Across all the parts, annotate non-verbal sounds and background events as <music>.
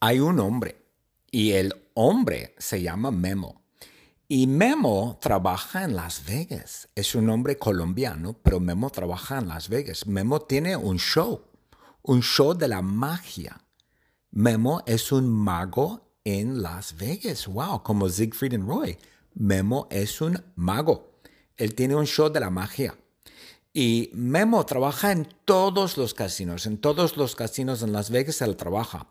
hay un hombre y el hombre se llama Memo. Y Memo trabaja en Las Vegas. Es un hombre colombiano, pero Memo trabaja en Las Vegas. Memo tiene un show, un show de la magia. Memo es un mago en Las Vegas. Wow, como Siegfried and Roy. Memo es un mago. Él tiene un show de la magia. Y Memo trabaja en todos los casinos. En todos los casinos en Las Vegas él trabaja.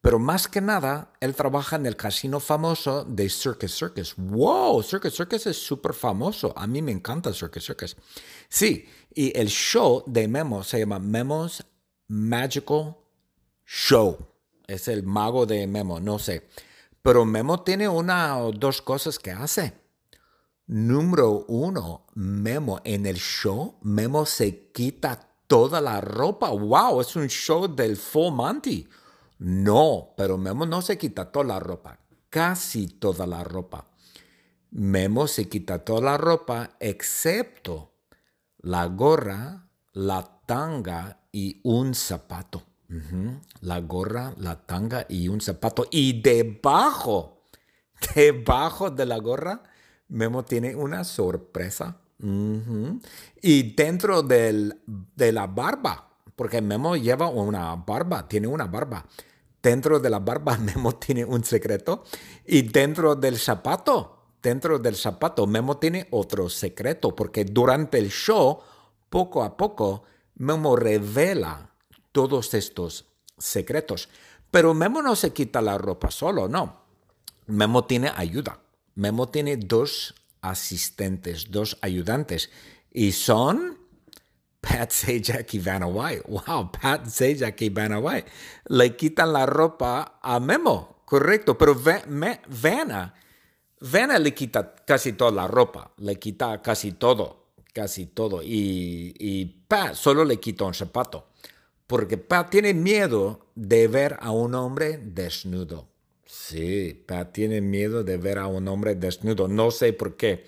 Pero más que nada, él trabaja en el casino famoso de Circus Circus. ¡Wow! Circus Circus es súper famoso. A mí me encanta Circus Circus. Sí, y el show de Memo se llama Memo's Magical Show. Es el mago de Memo, no sé. Pero Memo tiene una o dos cosas que hace. Número uno, Memo en el show, Memo se quita toda la ropa. ¡Wow! Es un show del Full Monty. No, pero Memo no se quita toda la ropa, casi toda la ropa. Memo se quita toda la ropa excepto la gorra, la tanga y un zapato. La gorra, la tanga y un zapato. Y debajo, <laughs> debajo de la gorra, Memo tiene una sorpresa. Y dentro de la barba, porque Memo lleva una barba, tiene una barba dentro de la barba <laughs> Memo tiene un secreto y dentro del zapato, dentro del zapato Memo tiene otro secreto porque durante el show, poco a poco, Memo revela todos estos secretos. Pero Memo no se quita la ropa solo, no. Memo tiene ayuda. Memo tiene dos asistentes, dos ayudantes y son Pat Sajak y Vanna White. Wow, Pat Sajak y Vanna White. Le quitan la ropa a Memo, correcto, pero Vanna, Vanna le quita casi toda la ropa, le quita casi todo, casi todo. Y, y Pat solo le quita un zapato, porque Pat tiene miedo de ver a un hombre desnudo. Sí, Pat tiene miedo de ver a un hombre desnudo. No sé por qué.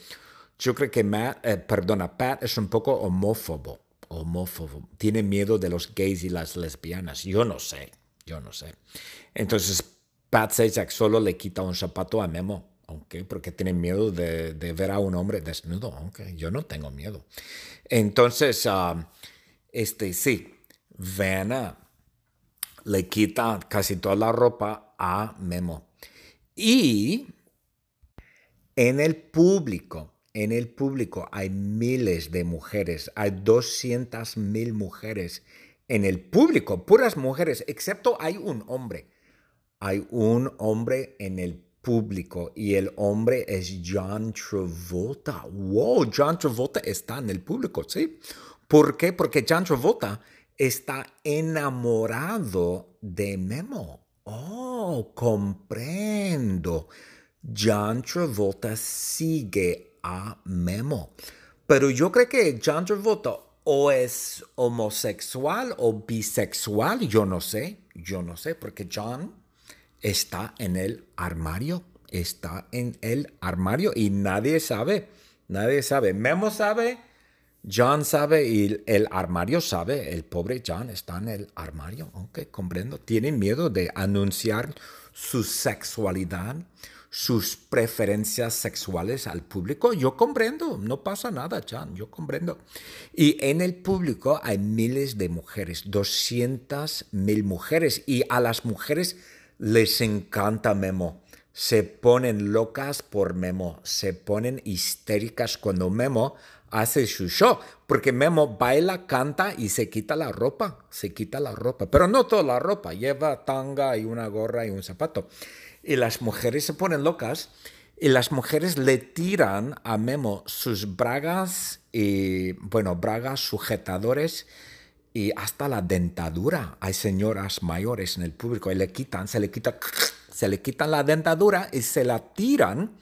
Yo creo que Matt, eh, perdona, Pat es un poco homófobo homófobo, tiene miedo de los gays y las lesbianas. Yo no sé, yo no sé. Entonces, Pat Sajak solo le quita un zapato a Memo, aunque porque tiene miedo de, ver a un hombre desnudo, aunque yo no tengo miedo. Entonces, ah, este sí, Vanna le quita casi toda la ropa a Memo. Y en el público, en el público hay miles de mujeres, hay 200 mil mujeres en el público, puras mujeres, excepto hay un hombre. Hay un hombre en el público y el hombre es John Travolta. Wow, John Travolta está en el público, ¿sí? ¿Por qué? Porque John Travolta está enamorado de Memo. Oh, comprendo. John Travolta sigue a Memo. Pero yo creo que John Travolta o es homosexual o bisexual, yo no sé, yo no sé, porque John está en el armario, está en el armario y nadie sabe, nadie sabe. Memo sabe, John sabe y el armario sabe, el pobre John está en el armario, aunque comprendo, tiene miedo de anunciar su sexualidad, sus preferencias sexuales al público. Yo comprendo, no pasa nada, Chan, yo comprendo. Y en el público hay miles de mujeres, 200 mil mujeres, y a las mujeres les encanta Memo. Se ponen locas por Memo, se ponen histéricas cuando Memo hace su show, porque Memo baila, canta y se quita la ropa, se quita la ropa, pero no toda la ropa, lleva tanga y una gorra y un zapato y las mujeres se ponen locas y las mujeres le tiran a Memo sus bragas y, bueno, bragas, sujetadores y hasta la dentadura. Hay señoras mayores en el público y le quitan, se le quita, se le quitan la dentadura y se la tiran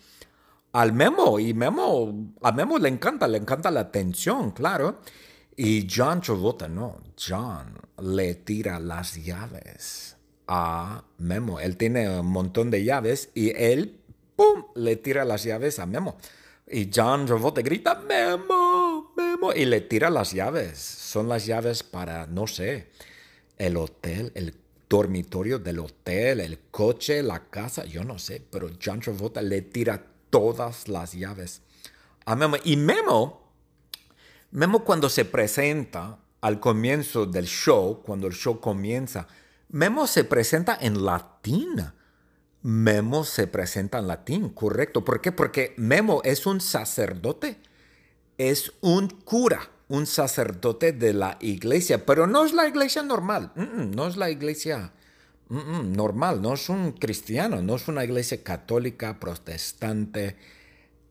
al Memo. Y Memo, a Memo le encanta, le encanta la atención, claro. Y John Travolta, no, John le tira las llaves a Memo. Él tiene un montón de llaves y él, ¡pum!, le tira las llaves a Memo. Y John Travolta grita, Memo, Memo, y le tira las llaves. Son las llaves para, no sé, el hotel, el dormitorio del hotel, el coche, la casa, yo no sé, pero John Travolta le tira todas las llaves a Memo. Y Memo, Memo cuando se presenta al comienzo del show, cuando el show comienza, Memo se presenta en latín. Memo se presenta en latín, correcto. ¿Por qué? Porque Memo es un sacerdote, es un cura, un sacerdote de la iglesia, pero no es la iglesia normal, no es la iglesia normal, no es un cristiano, no es una iglesia católica, protestante,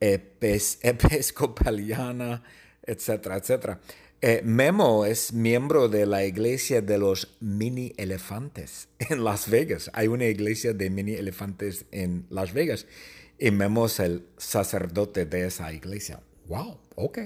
<laughs> episcopaliana, etcétera, etcétera. Eh, Memo es miembro de la iglesia de los mini elefantes en Las Vegas. Hay una iglesia de mini elefantes en Las Vegas y Memo es el sacerdote de esa iglesia. Wow, ok.